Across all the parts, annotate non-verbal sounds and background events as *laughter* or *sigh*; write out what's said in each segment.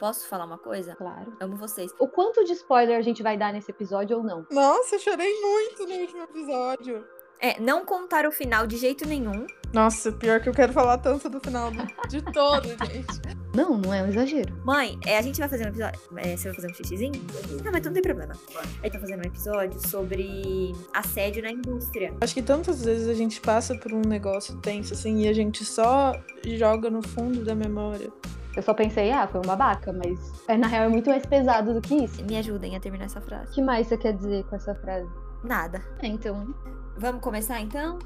Posso falar uma coisa? Claro. Amo vocês. O quanto de spoiler a gente vai dar nesse episódio ou não? Nossa, eu chorei muito no último episódio. É, não contar o final de jeito nenhum. Nossa, pior que eu quero falar tanto do final do- de todo, *laughs* gente. Não, não é um exagero. Mãe, é, a gente vai fazer um episódio. É, você vai fazer um xixizinho? Não, mas não tem problema. A gente tá fazendo um episódio sobre assédio na indústria. Acho que tantas vezes a gente passa por um negócio tenso, assim, e a gente só joga no fundo da memória. Eu só pensei, ah, foi um babaca, mas é, na real é muito mais pesado do que isso. Me ajudem a terminar essa frase. O que mais você quer dizer com essa frase? Nada. É, então, Vamos começar então?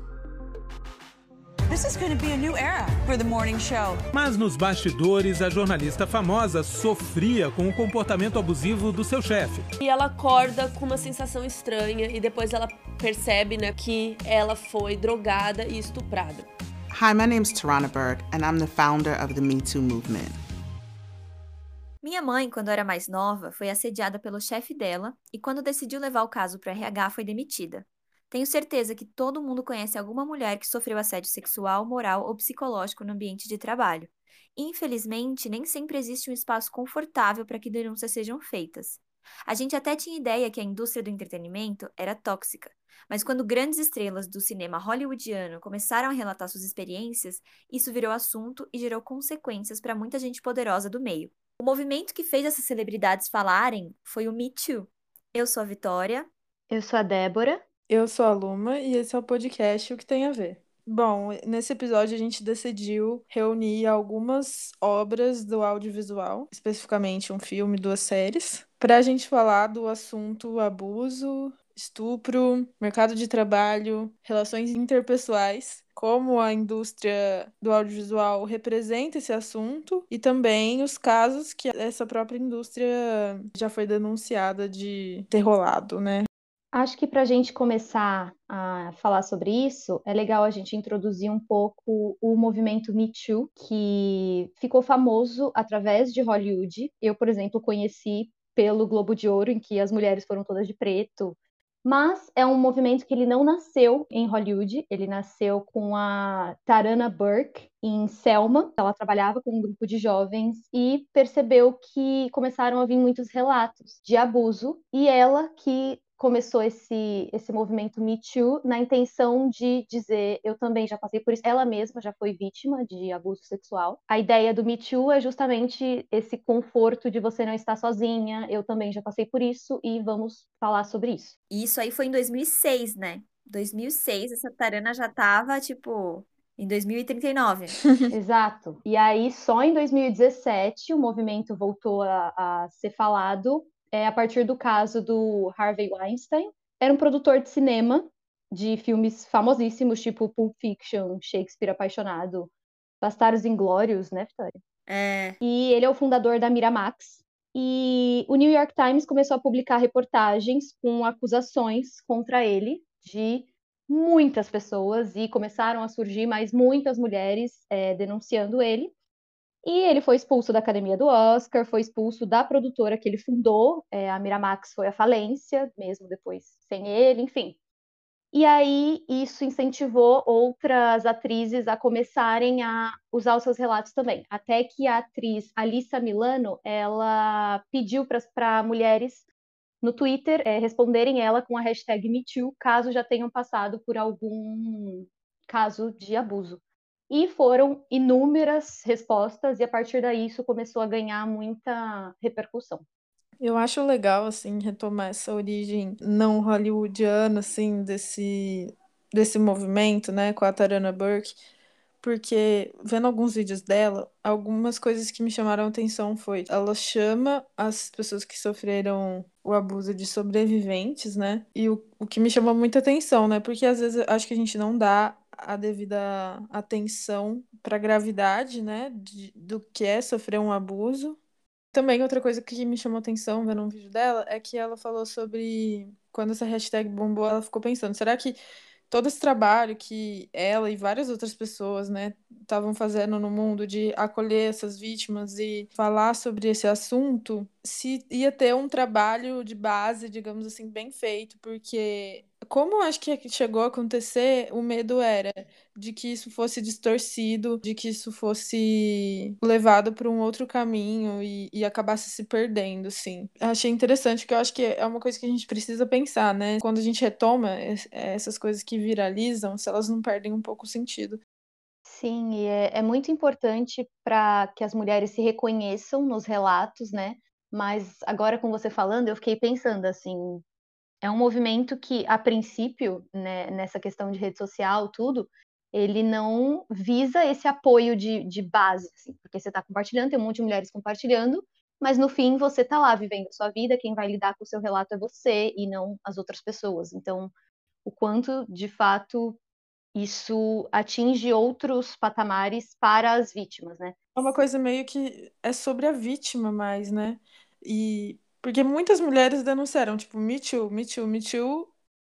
This is going to be a new era for the morning show. Mas nos bastidores, a jornalista famosa sofria com o comportamento abusivo do seu chefe. E ela acorda com uma sensação estranha e depois ela percebe, né, que ela foi drogada e estuprada. Hi, my name's Tarana Burke, and I'm the founder of the Me Too movement. Minha mãe, quando era mais nova, foi assediada pelo chefe dela e, quando decidiu levar o caso para RH, foi demitida. Tenho certeza que todo mundo conhece alguma mulher que sofreu assédio sexual, moral ou psicológico no ambiente de trabalho. Infelizmente, nem sempre existe um espaço confortável para que denúncias sejam feitas. A gente até tinha ideia que a indústria do entretenimento era tóxica, mas quando grandes estrelas do cinema hollywoodiano começaram a relatar suas experiências, isso virou assunto e gerou consequências para muita gente poderosa do meio. O movimento que fez essas celebridades falarem foi o Me Too. Eu sou a Vitória. eu sou a Débora. Eu sou a Luma e esse é o podcast O que tem a ver. Bom, nesse episódio a gente decidiu reunir algumas obras do audiovisual, especificamente um filme, duas séries, para a gente falar do assunto abuso, estupro, mercado de trabalho, relações interpessoais, como a indústria do audiovisual representa esse assunto e também os casos que essa própria indústria já foi denunciada de ter rolado, né? Acho que para a gente começar a falar sobre isso, é legal a gente introduzir um pouco o movimento Me Too, que ficou famoso através de Hollywood. Eu, por exemplo, conheci pelo Globo de Ouro, em que as mulheres foram todas de preto. Mas é um movimento que ele não nasceu em Hollywood, ele nasceu com a Tarana Burke em Selma. Ela trabalhava com um grupo de jovens e percebeu que começaram a vir muitos relatos de abuso, e ela que começou esse, esse movimento Me Too na intenção de dizer eu também já passei por isso. Ela mesma já foi vítima de abuso sexual. A ideia do Me Too é justamente esse conforto de você não estar sozinha, eu também já passei por isso e vamos falar sobre isso. E isso aí foi em 2006, né? 2006, essa Tarana já tava, tipo, em 2039. *laughs* *laughs* Exato. E aí, só em 2017, o movimento voltou a, a ser falado é, a partir do caso do Harvey Weinstein. Era um produtor de cinema de filmes famosíssimos, tipo Pulp Fiction, Shakespeare Apaixonado, Bastardos Inglórios, né, Vitória? É. E ele é o fundador da Miramax. E o New York Times começou a publicar reportagens com acusações contra ele de muitas pessoas e começaram a surgir mais muitas mulheres é, denunciando ele. E ele foi expulso da academia do Oscar, foi expulso da produtora que ele fundou, é, a Miramax foi à falência, mesmo depois sem ele, enfim. E aí isso incentivou outras atrizes a começarem a usar os seus relatos também. Até que a atriz Alissa Milano, ela pediu para mulheres no Twitter é, responderem ela com a hashtag MeToo, caso já tenham passado por algum caso de abuso. E foram inúmeras respostas, e a partir daí isso começou a ganhar muita repercussão. Eu acho legal, assim, retomar essa origem não hollywoodiana, assim, desse, desse movimento, né, com a Tarana Burke, porque vendo alguns vídeos dela, algumas coisas que me chamaram atenção foi, ela chama as pessoas que sofreram o abuso de sobreviventes, né, e o, o que me chamou muita atenção, né, porque às vezes acho que a gente não dá a devida atenção para a gravidade, né, de, do que é sofrer um abuso, também outra coisa que me chamou atenção vendo um vídeo dela é que ela falou sobre quando essa hashtag bombou, ela ficou pensando, será que todo esse trabalho que ela e várias outras pessoas, né, estavam fazendo no mundo de acolher essas vítimas e falar sobre esse assunto, se ia ter um trabalho de base, digamos assim, bem feito, porque Como acho que chegou a acontecer, o medo era de que isso fosse distorcido, de que isso fosse levado para um outro caminho e, e acabasse se perdendo, sim. Achei interessante, que eu acho que é uma coisa que a gente precisa pensar, né? Quando a gente retoma essas coisas que viralizam, se elas não perdem um pouco o sentido. Sim, e é, é muito importante para que as mulheres se reconheçam nos relatos, né? Mas agora com você falando, eu fiquei pensando assim, é um movimento que, a princípio, né, nessa questão de rede social, tudo, ele não visa esse apoio de, de base, assim, porque você está compartilhando, tem um monte de mulheres compartilhando, mas no fim você está lá vivendo a sua vida, quem vai lidar com o seu relato é você e não as outras pessoas. Então, o quanto, de fato, isso atinge outros patamares para as vítimas, né? É uma coisa meio que é sobre a vítima mais, né? E porque muitas mulheres denunciaram, tipo, me too, me too, me too,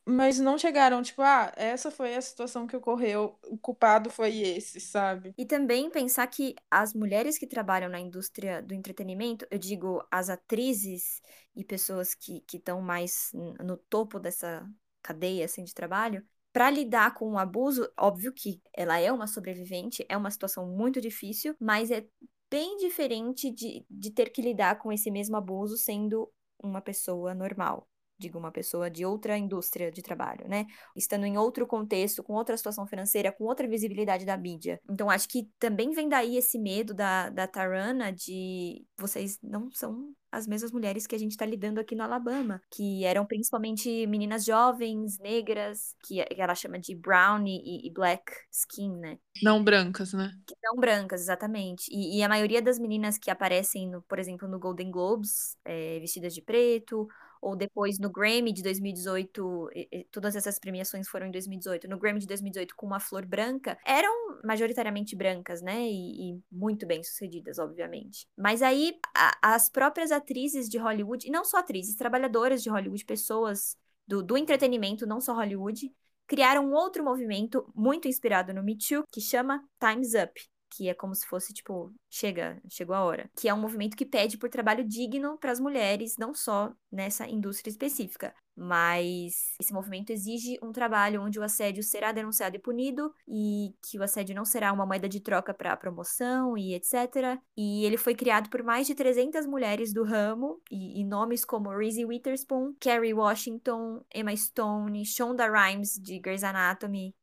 mas não chegaram, tipo, ah, essa foi a situação que ocorreu, o culpado foi esse, sabe? E também pensar que as mulheres que trabalham na indústria do entretenimento, eu digo as atrizes e pessoas que estão mais no topo dessa cadeia assim, de trabalho, para lidar com o abuso, óbvio que ela é uma sobrevivente, é uma situação muito difícil, mas é bem diferente de, de ter que lidar com esse mesmo abuso sendo uma pessoa normal digo, uma pessoa de outra indústria de trabalho, né? Estando em outro contexto, com outra situação financeira, com outra visibilidade da mídia. Então, acho que também vem daí esse medo da, da Tarana de vocês não são as mesmas mulheres que a gente está lidando aqui no Alabama, que eram principalmente meninas jovens, negras, que ela chama de brown e, e black skin, né? Não brancas, né? Que não brancas, exatamente. E, e, a maioria das meninas que aparecem, no, por exemplo, no Golden Globes, é, vestidas de preto, ou depois no Grammy de 2018, todas essas premiações foram em 2018, no Grammy de 2018 com uma flor branca, eram majoritariamente brancas, né? E, e muito bem sucedidas, obviamente. Mas aí a, as próprias atrizes de Hollywood, e não só atrizes, trabalhadoras de Hollywood, pessoas do, do entretenimento, não só Hollywood, criaram um outro movimento muito inspirado no Me Too, que chama Time's Up, que é como se fosse tipo, chega, chegou a hora, que é um movimento que pede por trabalho digno para as mulheres, não só nessa indústria específica, mas esse movimento exige um trabalho onde o assédio será denunciado e punido e que o assédio não será uma moeda de troca para promoção e etc. E ele foi criado por mais de 300 mulheres do ramo e, e nomes como Reese Witherspoon, Kerry Washington, Emma Stone, Shonda Rhimes de Grey's Anatomy,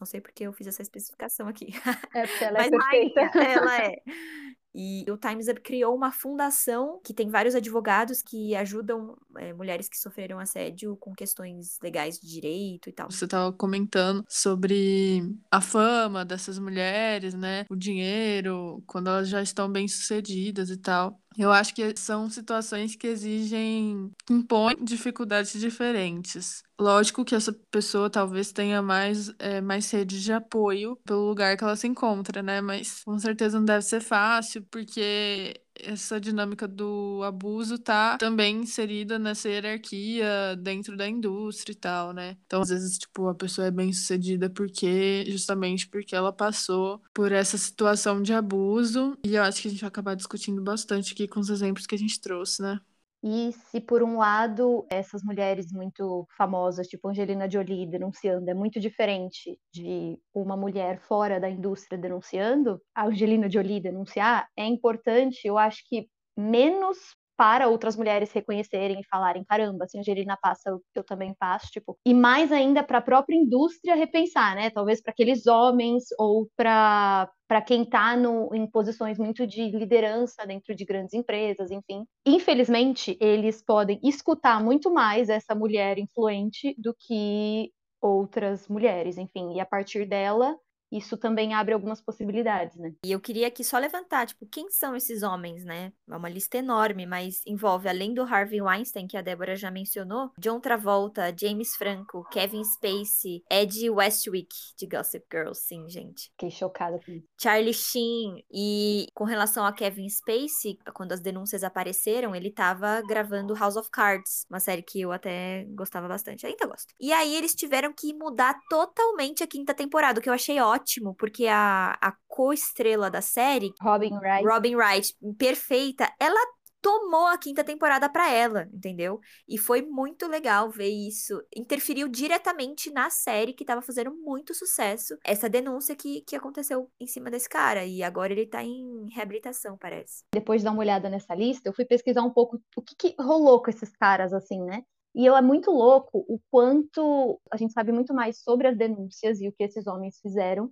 não sei porque eu fiz essa especificação aqui. É porque ela é Mas perfeita. ela é. *laughs* E o Times Up criou uma fundação que tem vários advogados que ajudam é, mulheres que sofreram assédio com questões legais de direito e tal. Você estava comentando sobre a fama dessas mulheres, né? O dinheiro, quando elas já estão bem sucedidas e tal. Eu acho que são situações que exigem, impõem dificuldades diferentes. Lógico que essa pessoa talvez tenha mais, é, mais rede de apoio pelo lugar que ela se encontra, né? Mas com certeza não deve ser fácil, porque essa dinâmica do abuso tá também inserida nessa hierarquia dentro da indústria e tal, né? Então, às vezes, tipo, a pessoa é bem sucedida porque, justamente porque ela passou por essa situação de abuso. E eu acho que a gente vai acabar discutindo bastante aqui com os exemplos que a gente trouxe, né? E se por um lado essas mulheres muito famosas, tipo Angelina Jolie denunciando, é muito diferente de uma mulher fora da indústria denunciando, a Angelina Jolie denunciar é importante, eu acho que menos para outras mulheres reconhecerem e falarem, caramba, se a Angelina passa, eu também passo, tipo, e mais ainda para a própria indústria repensar, né? Talvez para aqueles homens ou para para quem está em posições muito de liderança dentro de grandes empresas, enfim. Infelizmente, eles podem escutar muito mais essa mulher influente do que outras mulheres, enfim, e a partir dela isso também abre algumas possibilidades, né? E eu queria aqui só levantar, tipo, quem são esses homens, né? É uma lista enorme, mas envolve, além do Harvey Weinstein, que a Débora já mencionou, John Travolta, James Franco, Kevin Spacey, Ed Westwick, de Gossip Girl, sim, gente. Fiquei chocada com isso. Charlie Sheen. E com relação a Kevin Spacey, quando as denúncias apareceram, ele tava gravando House of Cards, uma série que eu até gostava bastante, ainda gosto. E aí eles tiveram que mudar totalmente a quinta temporada, o que eu achei ótimo ótimo, porque a, a co-estrela da série, Robin Wright. Robin Wright, perfeita, ela tomou a quinta temporada para ela, entendeu? E foi muito legal ver isso. Interferiu diretamente na série que tava fazendo muito sucesso. Essa denúncia que, que aconteceu em cima desse cara. E agora ele tá em reabilitação, parece. Depois de dar uma olhada nessa lista, eu fui pesquisar um pouco o que, que rolou com esses caras, assim, né? E eu é muito louco o quanto a gente sabe muito mais sobre as denúncias e o que esses homens fizeram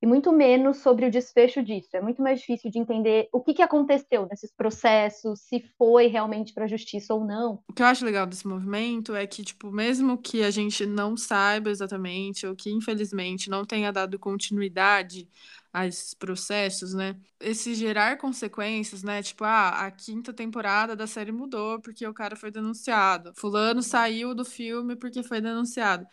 e muito menos sobre o desfecho disso. É muito mais difícil de entender o que, que aconteceu nesses processos, se foi realmente para a justiça ou não. O que eu acho legal desse movimento é que, tipo, mesmo que a gente não saiba exatamente, ou que infelizmente não tenha dado continuidade a esses processos, né? Esse gerar consequências, né? Tipo, ah, a quinta temporada da série mudou porque o cara foi denunciado. Fulano saiu do filme porque foi denunciado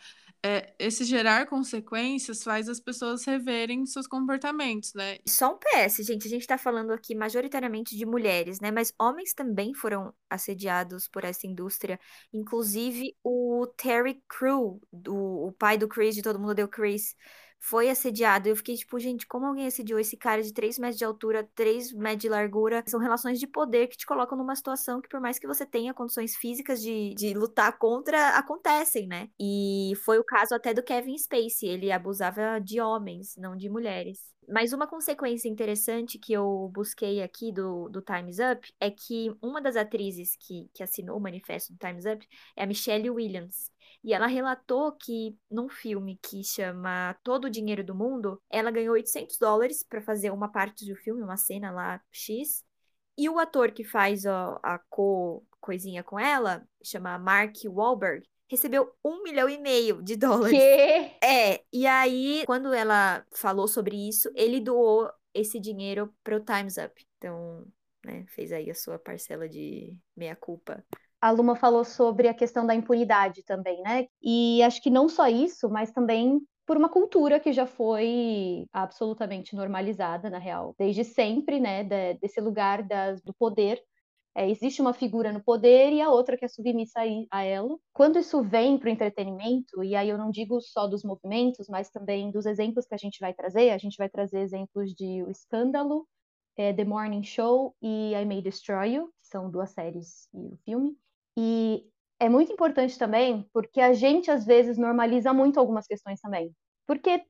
é, esse gerar consequências faz as pessoas reverem seus comportamentos, né? Só um PS, gente, a gente tá falando aqui majoritariamente de mulheres, né? Mas homens também foram assediados por essa indústria. Inclusive o Terry Crew, do, o pai do Chris, de Todo Mundo Deu Chris, foi assediado. Eu fiquei tipo, gente, como alguém assediou esse cara de 3 metros de altura, 3 metros de largura? São relações de poder que te colocam numa situação que, por mais que você tenha condições físicas de, de lutar contra, acontecem, né? E foi o caso até do Kevin Spacey. Ele abusava de homens, não de mulheres. Mas uma consequência interessante que eu busquei aqui do, do Time's Up é que uma das atrizes que, que assinou o manifesto do Time's Up é a Michelle Williams. E ela relatou que num filme que chama Todo o Dinheiro do Mundo, ela ganhou 800 dólares para fazer uma parte do filme, uma cena lá X. E o ator que faz ó, a co coisinha com ela, chama Mark Wahlberg, recebeu um milhão e meio de *laughs* dólares. Que? É, e aí, quando ela falou sobre isso, ele doou esse dinheiro para o Time's Up. Então, né, fez aí a sua parcela de meia-culpa a Luma falou sobre a questão da impunidade também, né? E acho que não só isso, mas também por uma cultura que já foi absolutamente normalizada, na real, desde sempre, né? desse lugar das, do poder. É, existe uma figura no poder e a outra que é submissa a, ela. Quando isso vem para o entretenimento, e aí eu não digo só dos movimentos, mas também dos exemplos que a gente vai trazer, a gente vai trazer exemplos de O Escândalo, é, The Morning Show e I May Destroy You, que são duas séries e o filme. E é muito importante também, porque a gente às vezes normaliza muito algumas questões também. Porque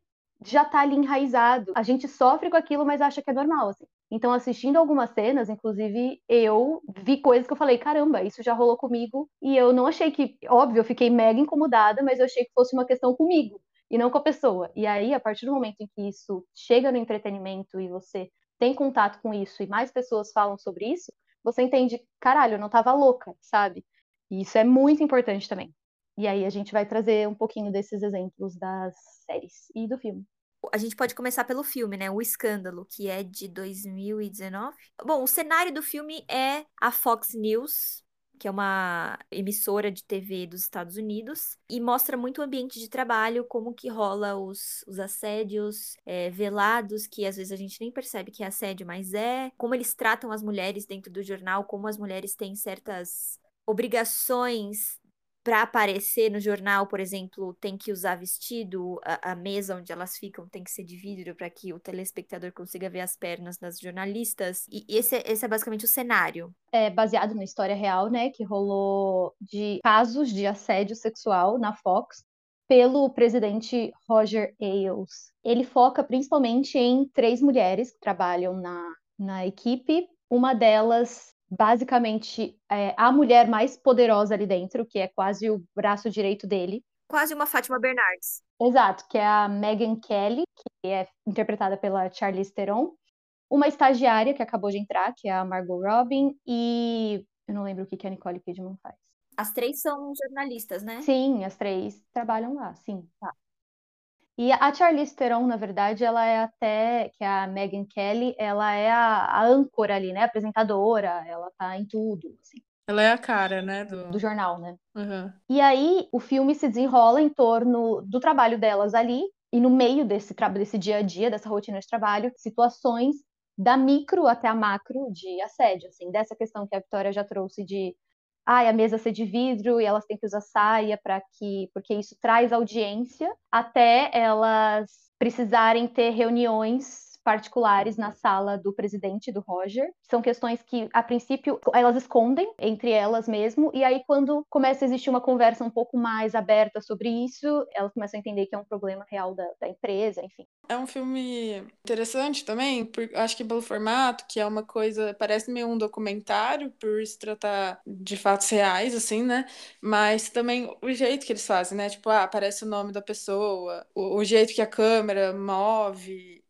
já tá ali enraizado. A gente sofre com aquilo, mas acha que é normal, assim. Então, assistindo algumas cenas, inclusive, eu vi coisas que eu falei, caramba, isso já rolou comigo. E eu não achei que, óbvio, eu fiquei mega incomodada, mas eu achei que fosse uma questão comigo e não com a pessoa. E aí, a partir do momento em que isso chega no entretenimento e você tem contato com isso e mais pessoas falam sobre isso, você entende, caralho, eu não tava louca, sabe? E isso é muito importante também. E aí a gente vai trazer um pouquinho desses exemplos das séries e do filme. A gente pode começar pelo filme, né? O Escândalo, que é de 2019. Bom, o cenário do filme é a Fox News, que é uma emissora de TV dos Estados Unidos, e mostra muito o ambiente de trabalho, como que rola os, os assédios é, velados, que às vezes a gente nem percebe que é assédio, mas é, como eles tratam as mulheres dentro do jornal, como as mulheres têm certas obrigações para aparecer no jornal, por exemplo, tem que usar vestido, a, a mesa onde elas ficam tem que ser de vidro para que o telespectador consiga ver as pernas das jornalistas. E esse, é, esse é basicamente o cenário. É baseado na história real, né, que rolou de casos de assédio sexual na Fox pelo presidente Roger Ailes. Ele foca principalmente em três mulheres que trabalham na, na equipe. Uma delas basicamente é, a mulher mais poderosa ali dentro, que é quase o braço direito dele. Quase uma Fátima Bernardes. Exato, que é a Megan Kelly, que é interpretada pela Charlize Theron. Uma estagiária que acabou de entrar, que é a Margot Robin, e eu não lembro o que a Nicole Kidman faz. As três são jornalistas, né? Sim, as três trabalham lá, sim. Tá. E a Charlize Theron, na verdade, ela é até, que é a Megan Kelly, ela é a, a âncora ali, né? Apresentadora, ela tá em tudo, assim. Ela é a cara, né? Do, do jornal, né? Uhum. E aí, o filme se desenrola em torno do trabalho delas ali, e no meio desse, desse dia a dia, dessa rotina de trabalho, situações da micro até a macro de assédio, assim, dessa questão que a Vitória já trouxe de ah, a mesa ser de vidro e elas têm que usar saia para que, porque isso traz audiência, até elas precisarem ter reuniões particulares na sala do presidente do Roger. São questões que, a princípio, elas escondem entre elas mesmo, e aí, quando começa a existir uma conversa um pouco mais aberta sobre isso, elas começam a entender que é um problema real da, da empresa, enfim. É um filme interessante também, por, acho que pelo formato, que é uma coisa, parece meio um documentário, por se tratar de fatos reais, assim, né? Mas também o jeito que eles fazem, né? Tipo, ah, aparece o nome da pessoa, o, o jeito que a câmera move.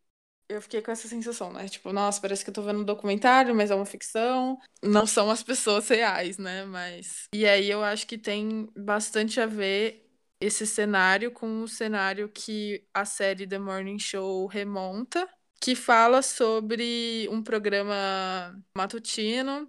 Eu fiquei com essa sensação, né? Tipo, nossa, parece que eu tô vendo um documentário, mas é uma ficção. Não são as pessoas reais, né? Mas. E aí eu acho que tem bastante a ver esse cenário com o cenário que a série The Morning Show remonta, que fala sobre um programa matutino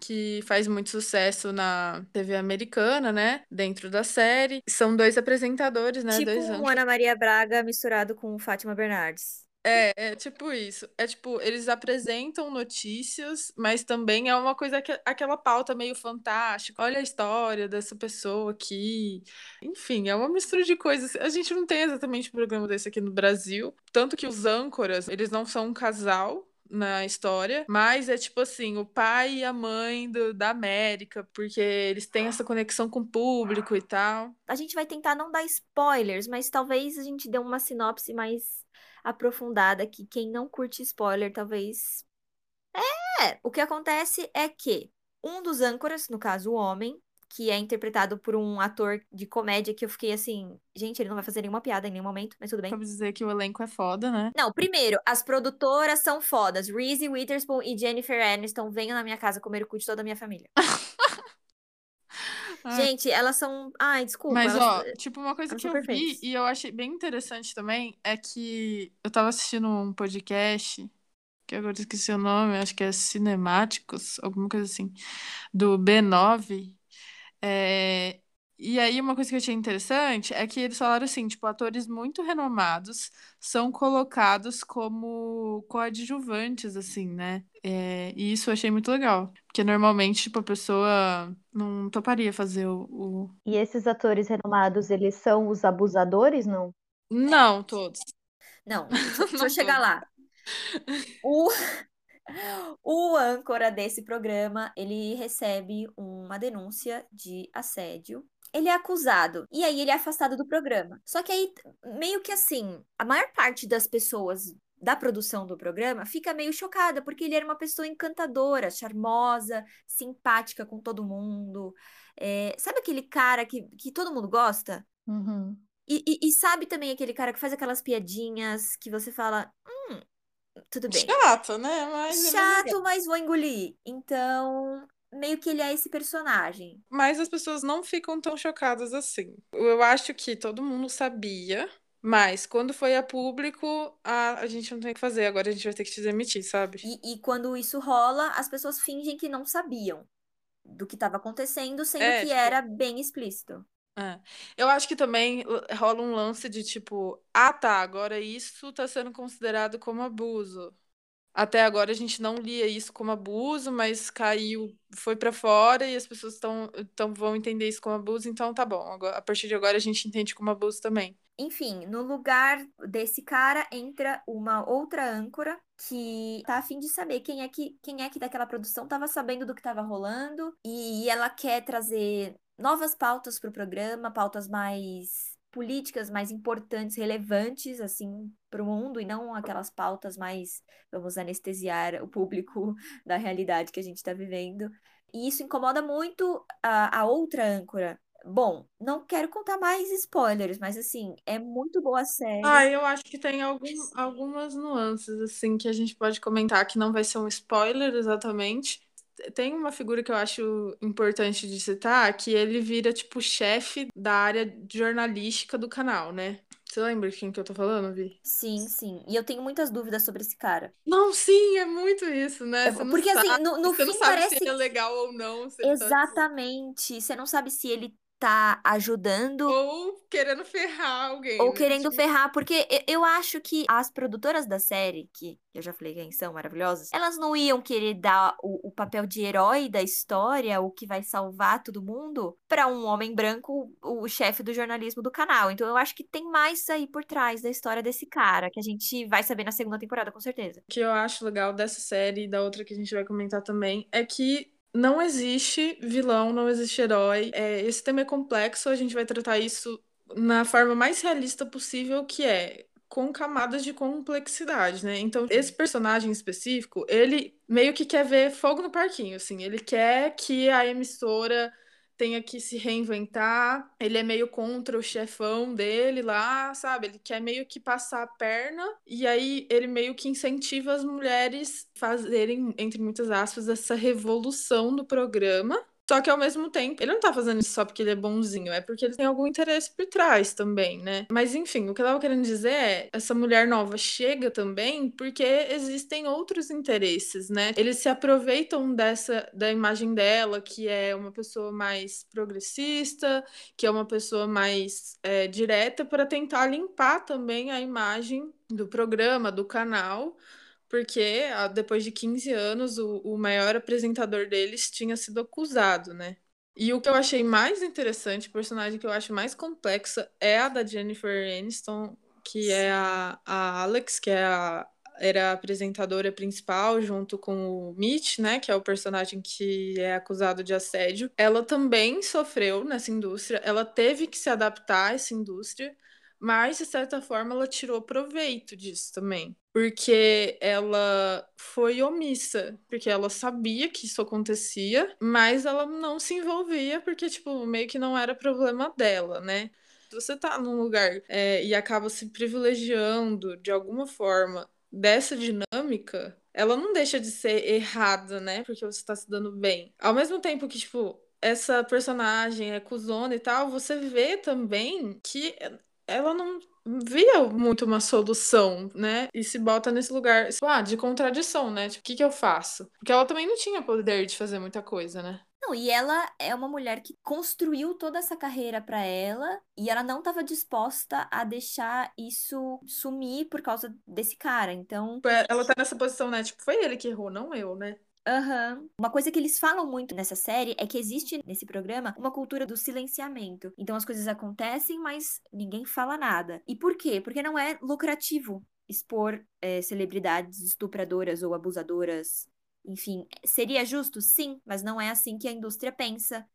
que faz muito sucesso na TV americana, né? Dentro da série. São dois apresentadores, né? Tipo dois um Ana Maria Braga misturado com Fátima Bernardes. É, é tipo isso. É tipo, eles apresentam notícias, mas também é uma coisa que aquela pauta meio fantástica. Olha a história dessa pessoa aqui. Enfim, é uma mistura de coisas. A gente não tem exatamente um programa desse aqui no Brasil. Tanto que os âncoras, eles não são um casal, na história, mas é tipo assim, o pai e a mãe do, da América, porque eles têm essa conexão com o público e tal. A gente vai tentar não dar spoilers, mas talvez a gente dê uma sinopse mais aprofundada que quem não curte spoiler talvez. É! O que acontece é que um dos âncoras, no caso o homem, que é interpretado por um ator de comédia que eu fiquei assim, gente, ele não vai fazer nenhuma piada em nenhum momento, mas tudo bem. Vamos dizer que o elenco é foda, né? Não, primeiro, as produtoras são fodas. Reese Witherspoon e Jennifer Aniston venham na minha casa comer o cu de toda a minha família. *laughs* Gente, elas são. Ai, desculpa. Mas, elas... ó, tipo, uma coisa elas que eu vi perfeitas. e eu achei bem interessante também é que eu tava assistindo um podcast, que agora eu esqueci o nome, acho que é Cinemáticos, alguma coisa assim, do B9. É, E aí, uma coisa que eu achei interessante é que eles falaram assim, tipo, atores muito renomados são colocados como coadjuvantes, assim, né? É, E isso eu achei muito legal. Porque normalmente, tipo, a pessoa não toparia fazer o... o- E esses atores renomados, eles são os abusadores, não? Não, todos. Não, *laughs* deixa, eu chegar lá. O, *laughs* o âncora desse programa, ele recebe uma denúncia de assédio. Ele é acusado. E aí ele é afastado do programa. Só que aí, meio que assim, a maior parte das pessoas da produção do programa fica meio chocada, porque ele era uma pessoa encantadora, charmosa, simpática com todo mundo. É, sabe aquele cara que, que todo mundo gosta? Uhum. E, e- e sabe também aquele cara que faz aquelas piadinhas que você fala, hum, tudo bem. Chato, né? Mas. Chato, mas vou engolir. Então, meio que ele é esse personagem. Mas as pessoas não ficam tão chocadas assim. Eu acho que todo mundo sabia, mas quando foi a público, a, a gente não tem o que fazer. Agora a gente vai ter que te demitir, sabe? E, e quando isso rola, as pessoas fingem que não sabiam do que estava acontecendo, sendo É, que tipo- era bem explícito. É. Eu acho que também rola um lance de tipo, ah tá, agora isso tá sendo considerado como abuso. Até agora a gente não lia isso como abuso, mas caiu, foi pra fora e as pessoas estão então vão entender isso como abuso, então tá bom. Agora, a partir de agora a gente entende como abuso também. Enfim, no lugar desse cara entra uma outra âncora que tá a fim de saber quem é que quem é que daquela produção tava sabendo do que tava rolando e ela quer trazer novas pautas para o programa, pautas mais políticas, mais importantes, relevantes assim para o mundo e não aquelas pautas mais vamos anestesiar o público *laughs* da realidade que a gente está vivendo. E isso incomoda muito a, a outra âncora. Bom, não quero contar mais spoilers, mas assim, é muito boa a série. Ah, eu acho que tem algum, algumas nuances, assim, que a gente pode comentar, que não vai ser um spoiler exatamente. Tem uma figura que eu acho importante de citar, que ele vira, tipo, chefe da área jornalística do canal, né? Você lembra de quem que eu tô falando, Vi? Sim, sim. E eu tenho muitas dúvidas sobre esse cara. Não, sim, é muito isso, né? Você não Porque assim, no, no você não fim sabe parece se ele é legal ou não. ele tá- exatamente. Você não sabe se ele tá ajudando Ou querendo ferrar alguém. ou né? querendo Tipo, ferrar, porque eu, acho que as produtoras da série, que eu já falei quem são, maravilhosas, elas não iam querer dar o, o papel de herói da história, o que vai salvar todo mundo, pra um homem branco, o, o chefe do jornalismo do canal. Então eu acho que tem mais aí por trás da história desse cara, que a gente vai saber na segunda temporada, com certeza. O que eu acho legal dessa série e da outra que a gente vai comentar também é que não existe vilão, não existe herói. É, esse tema é complexo, a gente vai tratar isso na forma mais realista possível, que é com camadas de complexidade, né? Então, esse personagem específico, ele meio que quer ver fogo no parquinho, assim. Ele quer que a emissora tenha que se reinventar. Ele é meio contra o chefão dele lá, sabe? Ele quer meio que passar a perna e aí ele meio que incentiva as mulheres fazerem, entre muitas aspas, essa revolução do programa. Só que ao mesmo tempo, ele não tá fazendo isso só porque ele é bonzinho, é porque ele tem algum interesse por trás também, né? Mas enfim, o que eu tava querendo dizer é, essa mulher nova chega também porque existem outros interesses, né? Eles se aproveitam dessa da imagem dela, que é uma pessoa mais progressista, que é uma pessoa mais é, direta, para tentar limpar também a imagem do programa, do canal porque ah, depois de 15 anos o, o maior apresentador deles tinha sido acusado, né? E o que eu achei mais interessante, o personagem que eu acho mais complexa, é a da Jennifer Aniston, que é a, a Alex, que é a, era a apresentadora principal, junto com o Mitch, né, que é o personagem que é acusado de assédio. Ela também sofreu nessa indústria, ela teve que se adaptar a essa indústria, mas de certa forma ela tirou proveito disso também, porque ela foi omissa, porque ela sabia que isso acontecia, mas ela não se envolvia porque tipo meio que não era problema dela, né? Se você tá num lugar é, e acaba se privilegiando de alguma forma dessa dinâmica, ela não deixa de ser errada, né? Porque você tá se dando bem. Ao mesmo tempo que, tipo, essa personagem é cuzona e tal, você vê também que ela não via muito uma solução, né? E se bota nesse lugar tipo, ah, de contradição, né? Tipo, o que, que eu faço? Porque ela também não tinha poder de fazer muita coisa, né? Não, e ela é uma mulher que construiu toda essa carreira pra ela e ela não estava disposta a deixar isso sumir por causa desse cara. Então, Tipo, Ela tá nessa posição, né? Tipo, foi ele que errou, não eu, né? Aham. Uma coisa que eles falam muito nessa série é que existe nesse programa uma cultura do silenciamento. Então as coisas acontecem, mas ninguém fala nada. E por quê? Porque não é lucrativo expor eh, celebridades estupradoras ou abusadoras. Enfim, seria justo? Sim, mas não é assim que a indústria pensa.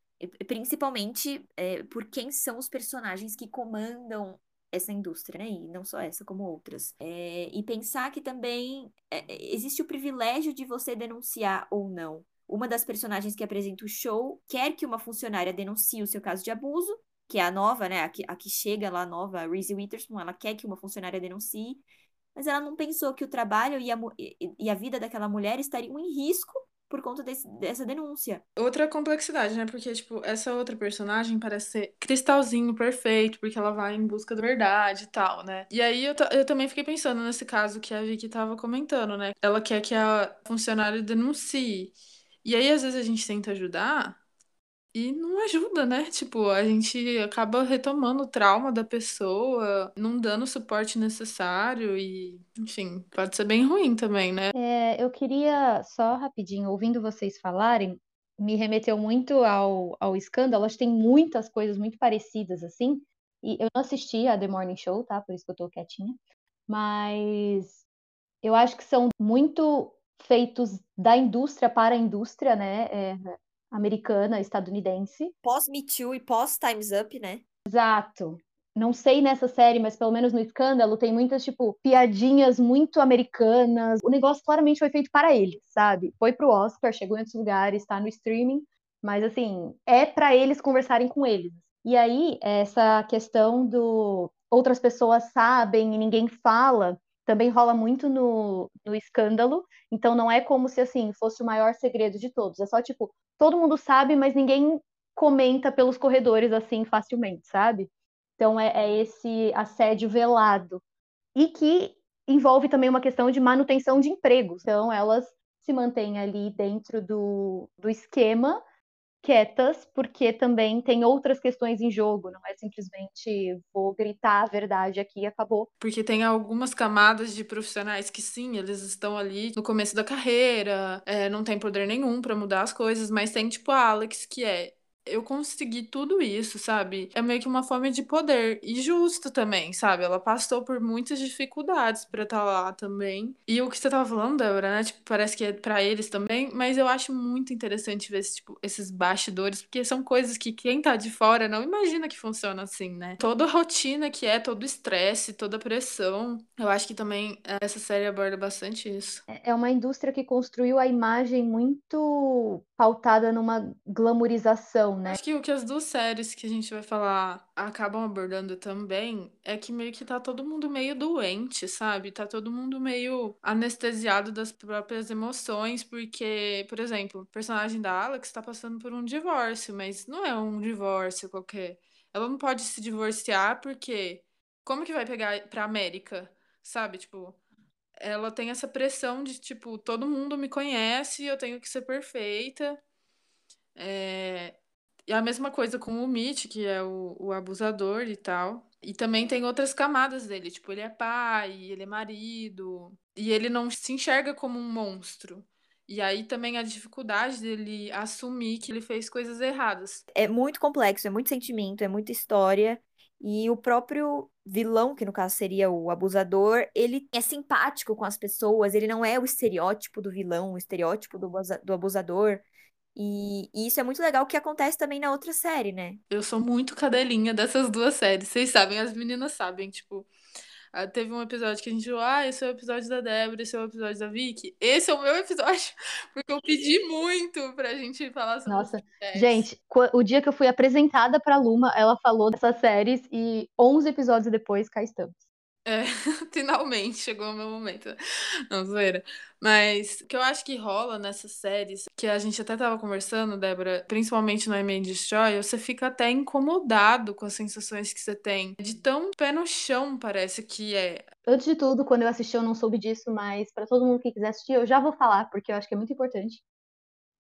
Principalmente eh, por quem são os personagens que comandam essa indústria, né? E não só essa, como outras. É, e pensar que também é, existe o privilégio de você denunciar ou não. Uma das personagens que apresenta o show quer que uma funcionária denuncie o seu caso de abuso, que é a nova, né? A que, a que chega lá nova, a Reese Witherspoon, ela quer que uma funcionária denuncie, mas ela não pensou que o trabalho e a, e a vida daquela mulher estariam em risco por conta desse- dessa denúncia. Outra complexidade, né? Porque, tipo, essa outra personagem parece ser cristalzinho perfeito, porque ela vai em busca da verdade e tal, né? E aí eu, eu também fiquei pensando nesse caso que a Vicky tava comentando, né? Ela quer que a funcionária denuncie. E aí, às vezes, a gente tenta ajudar e não ajuda, né? Tipo, a gente acaba retomando o trauma da pessoa, não dando o suporte necessário e, enfim, pode ser bem ruim também, né? É, eu queria só rapidinho, ouvindo vocês falarem, me remeteu muito ao, ao escândalo. Acho que tem muitas coisas muito parecidas assim. E eu não assisti a The Morning Show, tá? Por isso que eu tô quietinha. Mas eu acho que são muito feitos da indústria para a indústria, né? É, americana, estadunidense. Pós-Me Too e pós-Time's Up, né? Exato. Não sei nessa série, mas pelo menos no Escândalo tem muitas, tipo, piadinhas muito americanas. O negócio claramente foi feito para eles, sabe? Foi pro Oscar, chegou em outros lugares, tá no streaming, mas assim, é para eles conversarem com eles. E aí, essa questão do outras pessoas sabem e ninguém fala, também rola muito no, no Escândalo. Então não é como se, assim, fosse o maior segredo de todos. É só, tipo, todo mundo sabe, mas ninguém comenta pelos corredores assim facilmente, sabe? Então é, é esse assédio velado e que envolve também uma questão de manutenção de empregos. Então elas se mantêm ali dentro do, do esquema quietas, porque também tem outras questões em jogo, não é simplesmente vou gritar a verdade aqui e acabou. Porque tem algumas camadas de profissionais que sim, eles estão ali no começo da carreira, é, não tem poder nenhum para mudar as coisas, mas tem tipo a Alex que é eu consegui tudo isso, sabe? É meio que uma forma de poder e justo também, sabe? Ela passou por muitas dificuldades para estar tá lá também. E o que você tava falando, Débora, né? Tipo, parece que é para eles também, mas eu acho muito interessante ver esse, tipo, esses bastidores, porque são coisas que quem tá de fora não imagina que funciona assim, né? Toda a rotina que é, todo o estresse, toda a pressão. Eu acho que também essa série aborda bastante isso. É, é uma indústria que construiu a imagem muito pautada numa glamorização, né? Acho que o que as duas séries que a gente vai falar acabam abordando também é que meio que tá todo mundo meio doente, sabe? Tá todo mundo meio anestesiado das próprias emoções, porque, por exemplo, o personagem da Alex tá passando por um divórcio, mas não é um divórcio qualquer. Ela não pode se divorciar porque como que vai pegar pra América, sabe? Tipo, ela tem essa pressão de, tipo, todo mundo me conhece, eu tenho que ser perfeita. É... E a mesma coisa com o Mitch, que é o, o abusador e tal. E também tem outras camadas dele, tipo, ele é pai, ele é marido, e ele não se enxerga como um monstro. E aí também a dificuldade dele assumir que ele fez coisas erradas. É muito complexo, é muito sentimento, é muita história. E o próprio vilão, que no caso seria o abusador, ele é simpático com as pessoas, ele não é o estereótipo do vilão, o estereótipo do, do abusador. E, e, isso é muito legal que acontece também na outra série, né? Eu sou muito cadelinha dessas duas séries. Vocês sabem, as meninas sabem, tipo. Ah, teve um episódio que a gente viu, ah, esse é o episódio da Débora, esse é o episódio da Vicky. Esse é o meu episódio, *laughs* porque eu pedi muito pra gente falar sobre Nossa, gente, o dia que eu fui apresentada pra Luma, ela falou dessas séries e 11 episódios depois, cá estamos. É, *laughs* finalmente chegou o meu momento. Não, zoeira. Mas o que eu acho que rola nessas séries, que a gente até tava conversando, Débora, principalmente no I May Destroy, você fica até incomodado com as sensações que você tem. De tão pé no chão, parece que é. Antes de tudo, quando eu assisti, eu não soube disso, mas para todo mundo que quiser assistir, eu já vou falar, porque eu acho que é muito importante.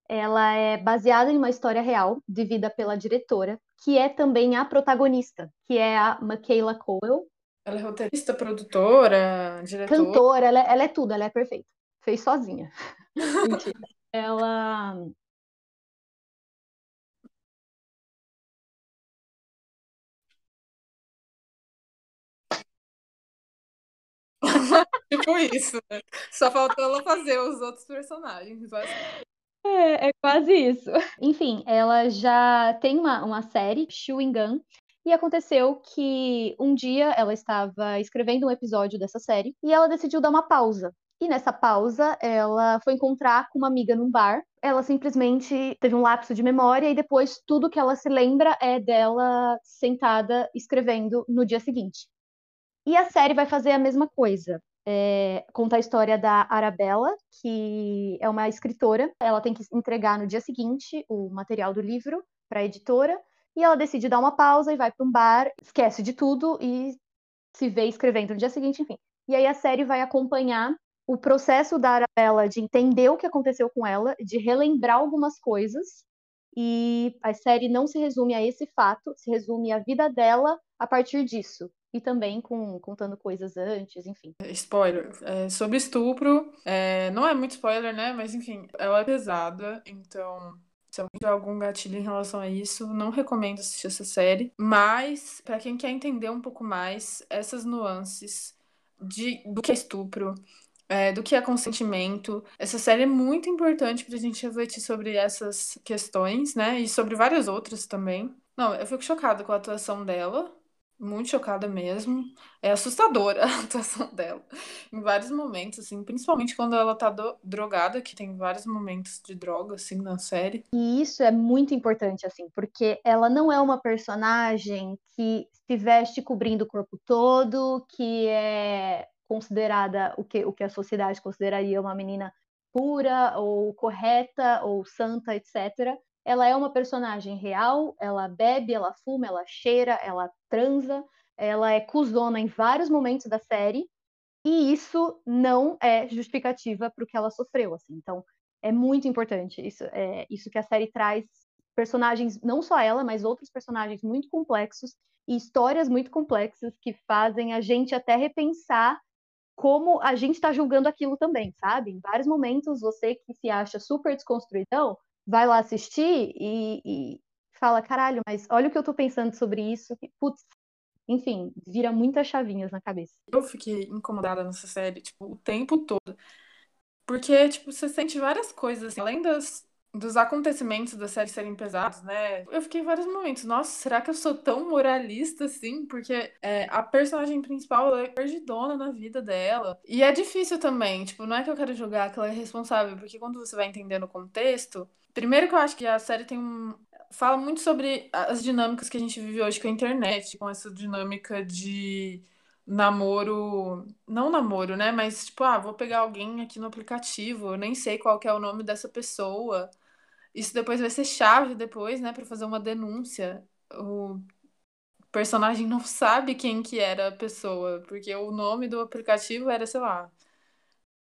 Ela é baseada em uma história real, vivida pela diretora, que é também a protagonista, que é a Michaela Coel, ela é roteirista, produtora, diretora. Cantora, ela, é, ela é tudo, ela é perfeita. Fez sozinha. *laughs* Ela. tipo isso, né? Só faltou ela fazer os outros personagens. É, é quase isso. Enfim, ela já tem uma, uma série, Chewing Gun, e aconteceu que um dia ela estava escrevendo um episódio dessa série e ela decidiu dar uma pausa. E nessa pausa, ela foi encontrar com uma amiga num bar. Ela simplesmente teve um lapso de memória e depois tudo que ela se lembra é dela sentada escrevendo no dia seguinte. E a série vai fazer a mesma coisa. É, conta a história da Arabella, que é uma escritora. Ela tem que entregar no dia seguinte o material do livro para a editora e ela decide dar uma pausa e vai para um bar, esquece de tudo e se vê escrevendo no dia seguinte, enfim. E aí a série vai acompanhar o processo da Arabella de entender o que aconteceu com ela, de relembrar algumas coisas. E a série não se resume a esse fato, se resume à vida dela a partir disso. E também com, contando coisas antes, enfim. Spoiler. É, sobre estupro, é, não é muito spoiler, né? Mas enfim, ela é pesada, então se alguém tiver algum gatilho em relação a isso, não recomendo assistir essa série. Mas, para quem quer entender um pouco mais essas nuances de, do que é estupro, é, do que é consentimento. Essa série é muito importante para a gente refletir sobre essas questões, né? E sobre várias outras também. Não, eu fico chocada com a atuação dela muito chocada mesmo. É assustadora *laughs* a atuação dela. Em vários momentos, assim, principalmente quando ela tá drogada, que tem vários momentos de droga, assim, na série. E isso é muito importante, assim, porque ela não é uma personagem que se veste cobrindo o corpo todo, que é considerada o que, o que a sociedade consideraria uma menina pura ou correta ou santa, etc ela é uma personagem real, ela bebe, ela fuma, ela cheira, ela transa, ela é cuzona em vários momentos da série, e isso não é justificativa para o que ela sofreu, assim. Então, é muito importante isso, é, isso que a série traz personagens, não só ela, mas outros personagens muito complexos e histórias muito complexas que fazem a gente até repensar como a gente está julgando aquilo também, sabe? Em vários momentos, você que se acha super desconstruidão, vai lá assistir e, e fala, caralho, mas olha o que eu tô pensando sobre isso, putz, enfim, vira muitas chavinhas na cabeça. Eu fiquei incomodada nessa série, tipo, o tempo todo. Porque, tipo, você sente várias coisas, assim, além das, dos acontecimentos da série serem pesados, né? Eu fiquei em vários momentos, nossa, será que eu sou tão moralista assim? Porque é, a personagem principal ela é perdidona na vida dela. E é difícil também, tipo, não é que eu quero julgar que ela é responsável, porque quando você vai entendendo o contexto. Primeiro que eu acho que a série tem um, fala muito sobre as dinâmicas que a gente vive hoje com a internet, com essa dinâmica de namoro, não namoro, né? Mas tipo, ah, vou pegar alguém aqui no aplicativo, eu nem sei qual é o nome dessa pessoa. Isso depois vai ser chave depois, né, para fazer uma denúncia. O personagem *laughs* não sabe quem que era a pessoa, porque o nome do aplicativo era, sei lá,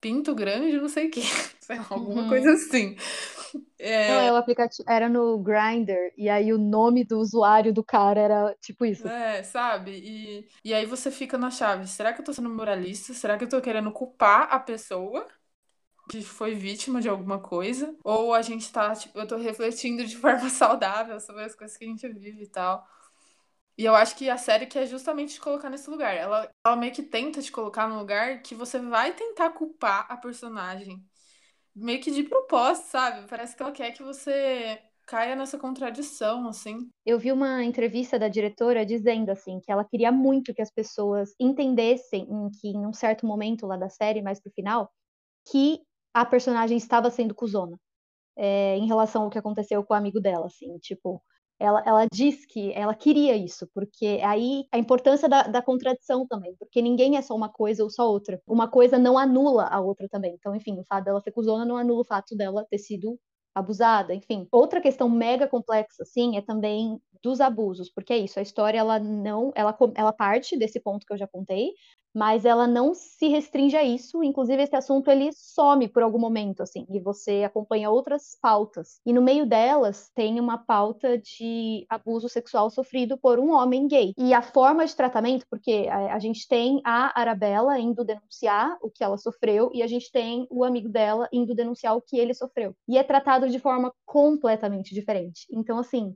Pinto Grande, não sei o quê, *laughs* sei lá, alguma Uhum. coisa assim. É, Não, é o aplicativo, era no Grindr, e aí o nome do usuário do cara era tipo isso. É, sabe? E, e aí você fica na chave. Será que eu tô sendo moralista? Será que eu tô querendo culpar a pessoa que foi vítima de alguma coisa? Ou a gente tá, tipo, eu tô refletindo de *laughs* forma saudável sobre as coisas que a gente vive e tal. E eu acho que a série quer justamente te colocar nesse lugar. Ela, ela meio que tenta te colocar num lugar que você vai tentar culpar a personagem. Meio que de propósito, sabe? Parece que ela quer que você caia nessa contradição, assim. Eu vi uma entrevista da diretora dizendo assim que ela queria muito que as pessoas entendessem em que em um certo momento lá da série, mais pro final, que a personagem estava sendo cuzona é, em relação ao que aconteceu com o amigo dela, assim, tipo, ela, ela diz que ela queria isso, porque aí a importância da, da contradição também, porque ninguém é só uma coisa ou só outra. Uma coisa não anula a outra também. Então, enfim, o fato dela ser cuzona não anula o fato dela ter sido abusada, enfim. Outra questão mega complexa, assim, é também dos abusos, porque é isso, a história, ela não, ela, ela parte desse ponto que eu já contei, mas ela não se restringe a isso, inclusive esse assunto, ele some por algum momento, assim, e você acompanha outras pautas, e no meio delas tem uma pauta de abuso sexual sofrido por um homem gay, e a forma de tratamento, porque a, gente tem a Arabella indo denunciar o que ela sofreu, e a gente tem o amigo dela indo denunciar o que ele sofreu, e é tratado de forma completamente diferente, então, assim,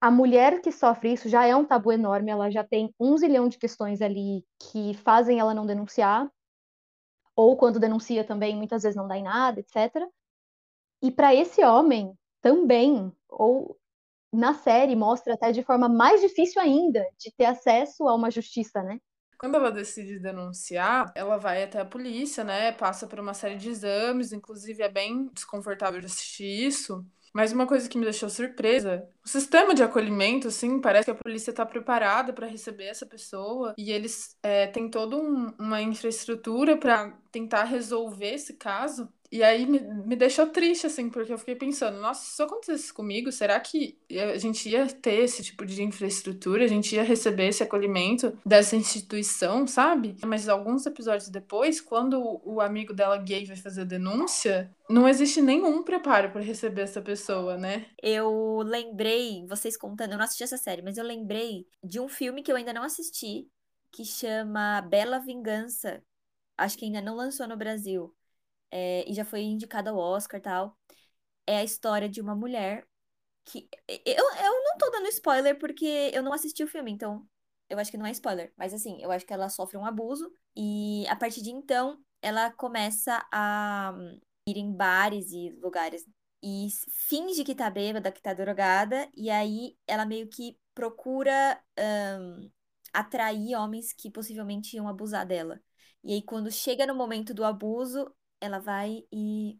a mulher que sofre isso já é um tabu enorme, ela já tem um zilhão de questões ali que fazem ela não denunciar, ou quando denuncia também, muitas vezes não dá em nada, etc. E para esse homem também, ou na série mostra até de forma mais difícil ainda de ter acesso a uma justiça, né? Quando ela decide denunciar, ela vai até a polícia, né? Passa por uma série de exames, inclusive é bem desconfortável de assistir isso. Mas uma coisa que me deixou surpresa, o sistema de acolhimento, assim, parece que a polícia está preparada para receber essa pessoa e eles é, têm toda um, uma infraestrutura para tentar resolver esse caso. E aí me, me deixou triste, assim, porque eu fiquei pensando, nossa, se isso acontecesse comigo, será que a gente ia ter esse tipo de infraestrutura? A gente ia receber esse acolhimento dessa instituição, sabe? Mas alguns episódios depois, quando o amigo dela gay vai fazer a denúncia, não existe nenhum preparo para receber essa pessoa, né? Eu lembrei, vocês contando, eu não assisti essa série, mas eu lembrei de um filme que eu ainda não assisti, que chama Bela Vingança. Acho que ainda não lançou no Brasil é, e já foi indicada ao Oscar tal. É a história de uma mulher que. Eu, eu não tô dando spoiler porque eu não assisti o filme, então eu acho que não é spoiler. Mas assim, eu acho que ela sofre um abuso e a partir de então ela começa a ir em bares e lugares e finge que tá bêbada, que tá drogada, e aí ela meio que procura um, atrair homens que possivelmente iam abusar dela. E aí, quando chega no momento do abuso, ela vai e.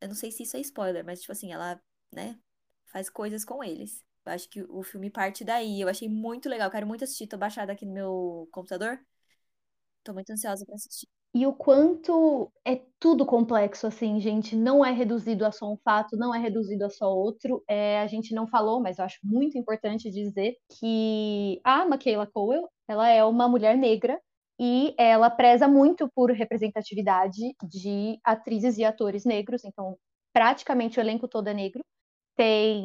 Eu não sei se isso é spoiler, mas, tipo assim, ela, né, faz coisas com eles. Eu acho que o filme parte daí. Eu achei muito legal. Quero muito assistir. Tô baixada aqui no meu computador. Tô muito ansiosa pra assistir. E o quanto é tudo complexo, assim, gente. Não é reduzido a só um fato, não é reduzido a só outro. É, a gente não falou, mas eu acho muito importante dizer que a Michaela Cowell, ela é uma mulher negra e ela preza muito por representatividade de atrizes e atores negros, então praticamente o elenco todo é negro. tem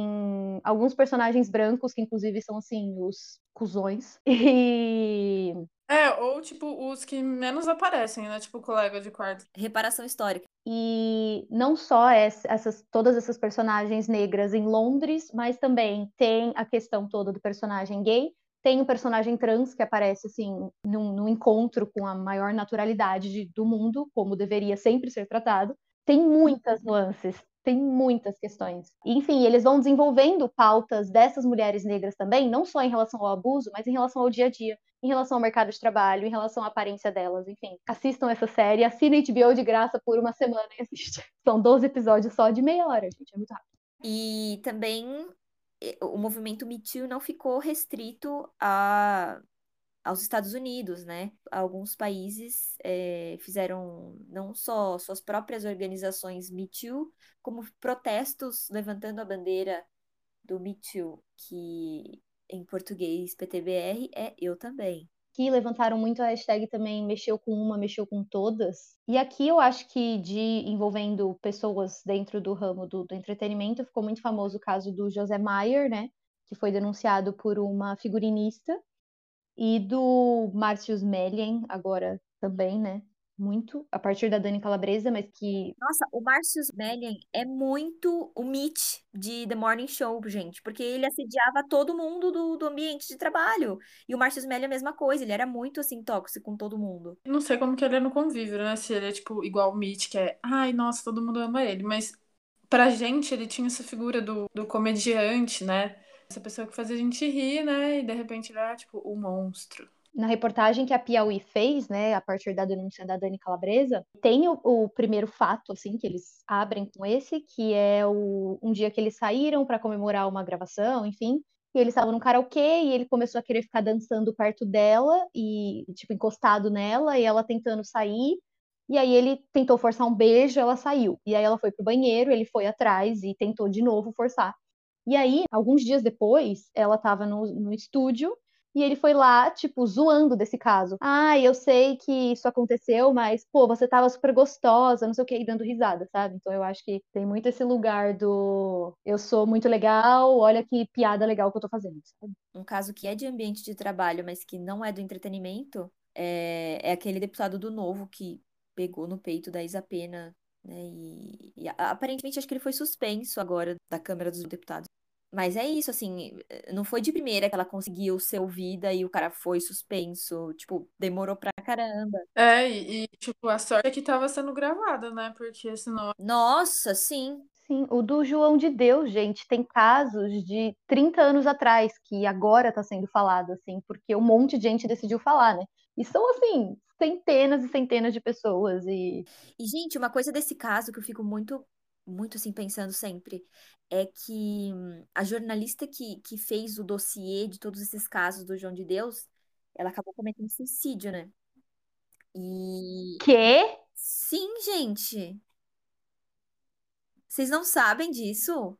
alguns personagens brancos, que inclusive são, assim, os cuzões. *laughs* E É, ou tipo, os que menos aparecem, né? Tipo, o colega de quarto. Reparação histórica. E não só ess- essas, todas essas personagens negras em Londres, mas também tem a questão toda do personagem gay. Tem o personagem trans que aparece assim num, num encontro com a maior naturalidade de- do mundo, como deveria sempre ser tratado. Tem muitas nuances, tem muitas questões. Enfim, eles vão desenvolvendo pautas dessas mulheres negras também, não só em relação ao abuso, mas em relação ao dia a dia em relação ao mercado de trabalho, em relação à aparência delas, enfim. Assistam essa série, assinem HBO de graça por uma semana e assistam. *laughs* São 12 episódios só de meia hora, gente, é muito rápido. E também o movimento Me Too não ficou restrito a, aos Estados Unidos, né? Alguns países eh, fizeram não só suas próprias organizações Me Too, como protestos levantando a bandeira do Me Too, que em português PTBR é eu também. Que levantaram muito a hashtag também mexeu com uma, mexeu com todas. E aqui eu acho que de envolvendo pessoas dentro do ramo do, do entretenimento, ficou muito famoso o caso do José Maier, né? Que foi denunciado por uma figurinista, e do Március Melian, agora também, né? Muito, a partir da Dani Calabresa, mas que Nossa, o Marcius Melian é muito o Mitch de The Morning Show, gente, porque ele assediava todo mundo do, do ambiente de trabalho. E o Marcius Melian é a mesma coisa, ele era muito assim tóxico com todo mundo. Não sei como que ele é no convívio, né? Se ele é, tipo, igual o Mitch, que é, ai, nossa, todo mundo ama ele. Mas pra gente, ele tinha essa figura do, do comediante, né? Essa pessoa que fazia a gente rir, né? E de repente ele era, tipo, o monstro. Na reportagem que a Piauí fez, né, a partir da denúncia da Dani Calabresa, tem o, o primeiro fato, assim, que eles abrem com esse, que é o, um dia que eles saíram para comemorar uma gravação, enfim, e eles estavam no karaokê e ele começou a querer ficar dançando perto dela e, tipo, encostado nela, e ela tentando sair, e aí ele tentou forçar um beijo, ela saiu. E aí ela foi pro banheiro, ele foi atrás e tentou de novo forçar. E aí, alguns dias depois, ela tava no, no estúdio e ele foi lá, tipo, zoando desse caso. Ah, eu sei que isso aconteceu, mas, pô, você tava super gostosa, não sei o que, e dando risada, sabe? Então eu acho que tem muito esse lugar do eu sou muito legal, olha que piada legal que eu tô fazendo? Um caso que é de ambiente de trabalho, mas que não é do entretenimento, é, é aquele deputado do Novo que pegou no peito da Isa Pena, né? E, e aparentemente acho que ele foi suspenso agora da Câmara dos Deputados. Mas é isso, assim, eh, não foi de primeira que ela conseguiu ser ouvida e o cara foi suspenso. Tipo, demorou pra caramba. É, e, e, tipo, a sorte é que tava sendo gravada, né? Porque senão. Nossa, sim. Sim, o do João de Deus, gente, tem casos de 30 anos atrás que agora tá sendo falado, assim, porque um monte de gente decidiu falar, né? E são, assim, centenas e centenas de pessoas e E, gente, uma coisa desse caso que eu fico muito, muito assim, pensando sempre é que hum, a jornalista que, que fez o dossiê de todos esses casos do João de Deus, ela acabou cometendo suicídio, né? E quê? sim, gente. Vocês não sabem disso?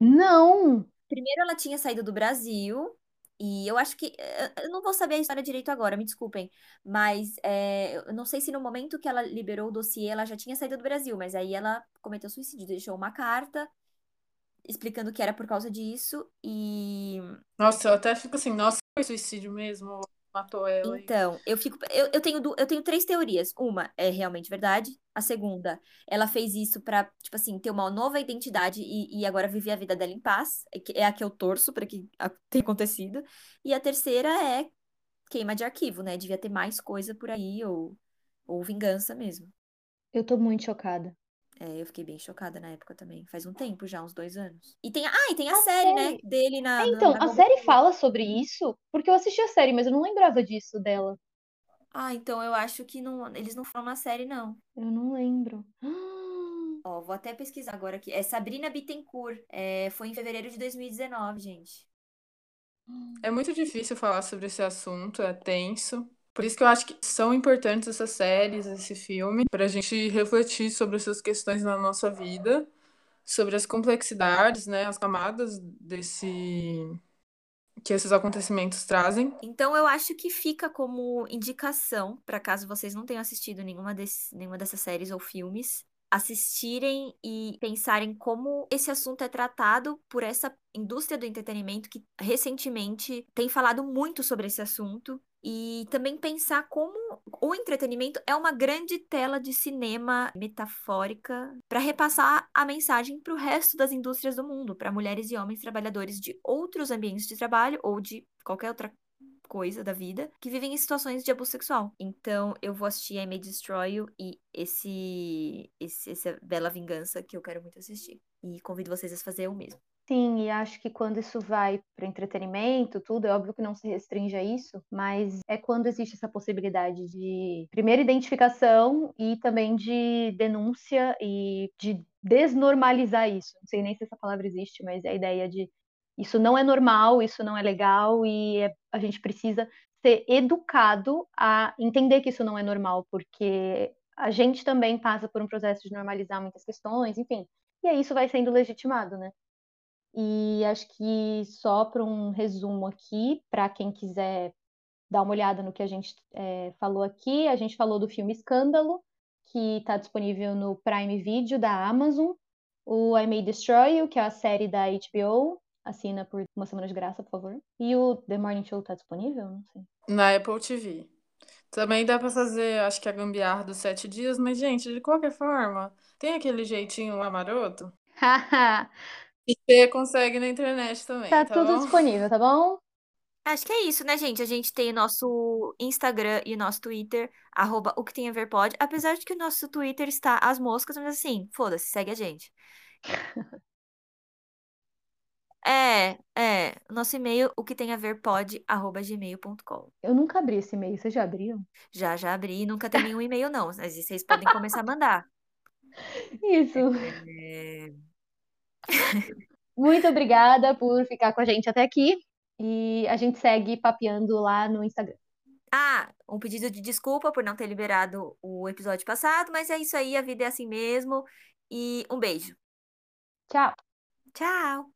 Não! Primeiro ela tinha saído do Brasil e eu acho que eh, eu não vou saber a história direito agora, me desculpem, mas eh, eu não sei se no momento que ela liberou o dossiê ela já tinha saído do Brasil, mas aí ela cometeu suicídio, deixou uma carta explicando que era por causa disso e Nossa, eu até fico assim, nossa, foi suicídio mesmo? Matou ela. então eu fico eu, eu tenho eu tenho três teorias. Uma é realmente verdade, a segunda ela fez isso pra tipo assim ter uma nova identidade e, e agora viver a vida dela em paz, é que- é a que eu torço pra que tenha acontecido. E a terceira é queima de arquivo, né? Devia ter mais coisa por aí, ou, ou vingança mesmo. Eu tô muito chocada. É, eu fiquei bem chocada na época também. Faz um tempo já, uns dois anos. E tem, a- ah, e tem a, A série, né? série. Dele na, É, então, na a série fala sobre isso, porque eu assisti a série, mas eu não lembrava disso dela. Ah, então eu acho que não, eles não falam na série, não. Eu não lembro. *gasps* Ó, vou até pesquisar agora aqui. É Sabrina Bittencourt. É, foi em fevereiro de 2019, gente. É muito difícil falar sobre esse assunto, é tenso. Por isso que eu acho que são importantes essas séries, esse filme, para a gente refletir sobre essas questões na nossa vida, sobre as complexidades, né, as camadas desse que esses acontecimentos trazem. Então eu acho que fica como indicação, para caso vocês não tenham assistido nenhuma, desse, nenhuma dessas séries ou filmes, assistirem e pensarem como esse assunto é tratado por essa indústria do entretenimento que recentemente tem falado muito sobre esse assunto. E também pensar como o entretenimento é uma grande tela de cinema metafórica para repassar a mensagem para o resto das indústrias do mundo, para mulheres e homens trabalhadores de outros ambientes de trabalho ou de qualquer outra coisa da vida que vivem em situações de abuso sexual. Então, eu vou assistir I May Destroy You e esse, esse essa Bela Vingança que eu quero muito assistir. E convido vocês a fazer o mesmo. Sim, e acho que quando isso vai para entretenimento, tudo, é óbvio que não se restringe a isso, mas é quando existe essa possibilidade de, primeira, identificação e também de denúncia e de desnormalizar isso. Não sei nem se essa palavra existe, mas é a ideia de isso não é normal, isso não é legal e é, a gente precisa ser educado a entender que isso não é normal, porque a gente também passa por um processo de normalizar muitas questões, enfim. E aí isso vai sendo legitimado, né? E acho que só para um resumo aqui, para quem quiser dar uma olhada no que a gente é, falou aqui, a gente falou do filme Escândalo, que está disponível no Prime Video da Amazon, o I May Destroy You, que é a série da HBO, assina por uma semana de graça, por favor. E o The Morning Show está disponível? Não sei. Na Apple TV. Também dá para fazer, acho que a gambiarra dos sete dias, mas, gente, de qualquer forma, tem aquele jeitinho lá maroto. E você consegue na internet também, tá, tá tudo bom? disponível, tá bom? Acho que é isso, né, gente? A gente tem o nosso Instagram e o nosso Twitter, arroba o que tem a ver pode. Apesar de que o nosso Twitter está às moscas, mas assim, foda-se, segue a gente. *laughs* É, é. Nosso e-mail, o que tem a ver pode, arroba gmail.com. Eu nunca abri esse e-mail, vocês já abriram? Já, já abri, nunca tem nenhum e-mail, não. Mas vocês podem começar a mandar. Isso. É... Muito obrigada por ficar com a gente até aqui. E a gente segue papeando lá no Instagram. Ah, um pedido de desculpa por não ter liberado o episódio passado, mas é isso aí, a vida é assim mesmo. E um beijo. Tchau. Tchau.